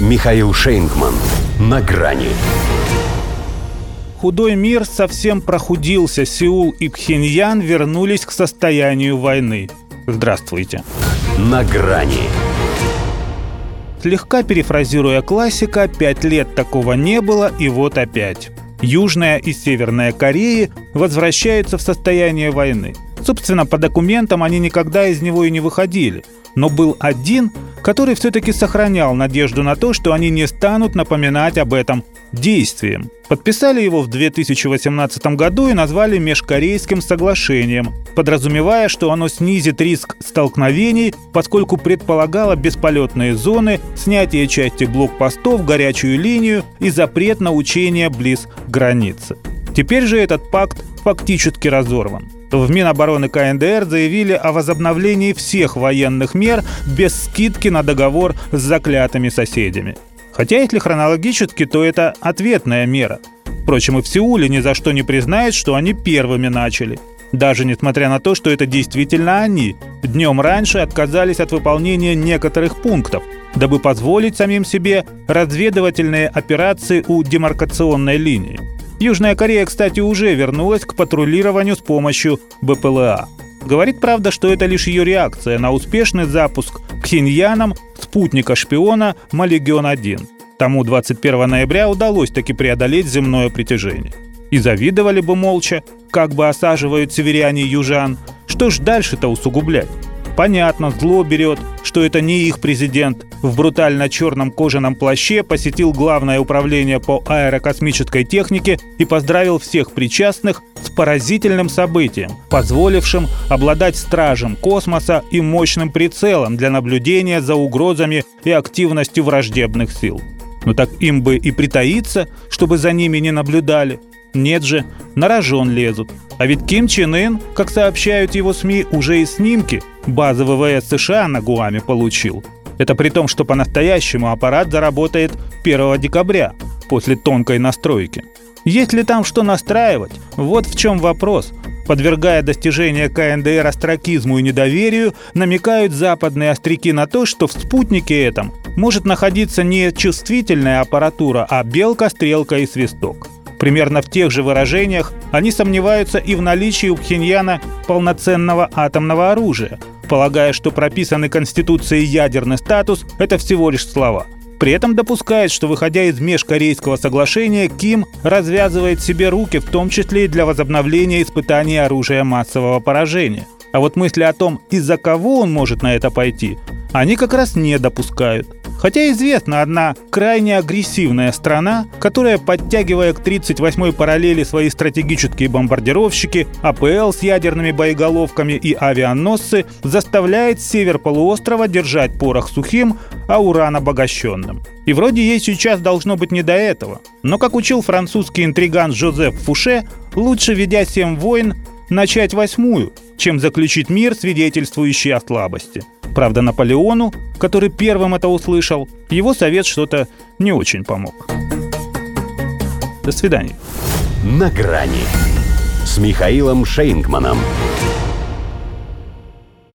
Михаил Шейнгман. На грани. Худой мир совсем прохудился. Сеул и Пхеньян вернулись к состоянию войны. Здравствуйте. На грани. Слегка перефразируя классика, пять лет такого не было, и вот опять. Южная и Северная Кореи возвращаются в состояние войны. Собственно, по документам они никогда из него и не выходили. Но был один, который все-таки сохранял надежду на то, что они не станут напоминать об этом действием. Подписали его в 2018 году и назвали Межкорейским соглашением, подразумевая, что оно снизит риск столкновений, поскольку предполагало бесполетные зоны, снятие части блокпостов, горячую линию и запрет на учения близ границы. Теперь же этот пакт фактически разорван. В Минобороны КНДР заявили о возобновлении всех военных мер без скидки на договор с заклятыми соседями. Хотя если хронологически, то это ответная мера. Впрочем, и в Сеуле ни за что не признают, что они первыми начали. Даже несмотря на то, что это действительно они, днем раньше отказались от выполнения некоторых пунктов, дабы позволить самим себе разведывательные операции у демаркационной линии. Южная Корея, кстати, уже вернулась к патрулированию с помощью БПЛА. Говорит, правда, что это лишь ее реакция на успешный запуск Ксиньяном спутника-шпиона Малегион-1. Тому 21 ноября удалось таки преодолеть земное притяжение. И завидовали бы молча, как бы осаживают северяне южан. Что ж дальше-то усугублять? Понятно, зло берет, что это не их президент. В брутально черном кожаном плаще посетил Главное управление по аэрокосмической технике и поздравил всех причастных с поразительным событием, позволившим обладать стражем космоса и мощным прицелом для наблюдения за угрозами и активностью враждебных сил. Ну так им бы и притаиться, чтобы за ними не наблюдали. Нет же, на рожон лезут. А ведь Ким Чен Ын, как сообщают его СМИ, уже и снимки базы ВВС США на Гуаме получил. Это при том, что по-настоящему аппарат заработает 1 декабря, после тонкой настройки. Есть ли там что настраивать? Вот в чем вопрос. Подвергая достижения КНДР остракизму и недоверию, намекают западные остряки на то, что в спутнике этом может находиться не чувствительная аппаратура, а белка, стрелка и свисток. Примерно в тех же выражениях они сомневаются и в наличии у Пхеньяна полноценного атомного оружия, полагая, что прописанный Конституцией ядерный статус – это всего лишь слова. При этом допускает, что, выходя из межкорейского соглашения, Ким развязывает себе руки, в том числе и для возобновления испытаний оружия массового поражения. А вот мысли о том, из-за кого он может на это пойти, они как раз не допускают. Хотя известна одна крайне агрессивная страна, которая, подтягивая к 38-й параллели свои стратегические бомбардировщики, АПЛ с ядерными боеголовками и авианосцы, заставляет север полуострова держать порох сухим, а уран обогащенным. И вроде ей сейчас должно быть не до этого. Но, как учил французский интриган Жозеф Фуше, лучше, ведя семь войн, начать восьмую, чем заключить мир, свидетельствующий о слабости. Правда, Наполеону, который первым это услышал, его совет что-то не очень помог. До свидания. На грани с Михаилом Шейнгманом.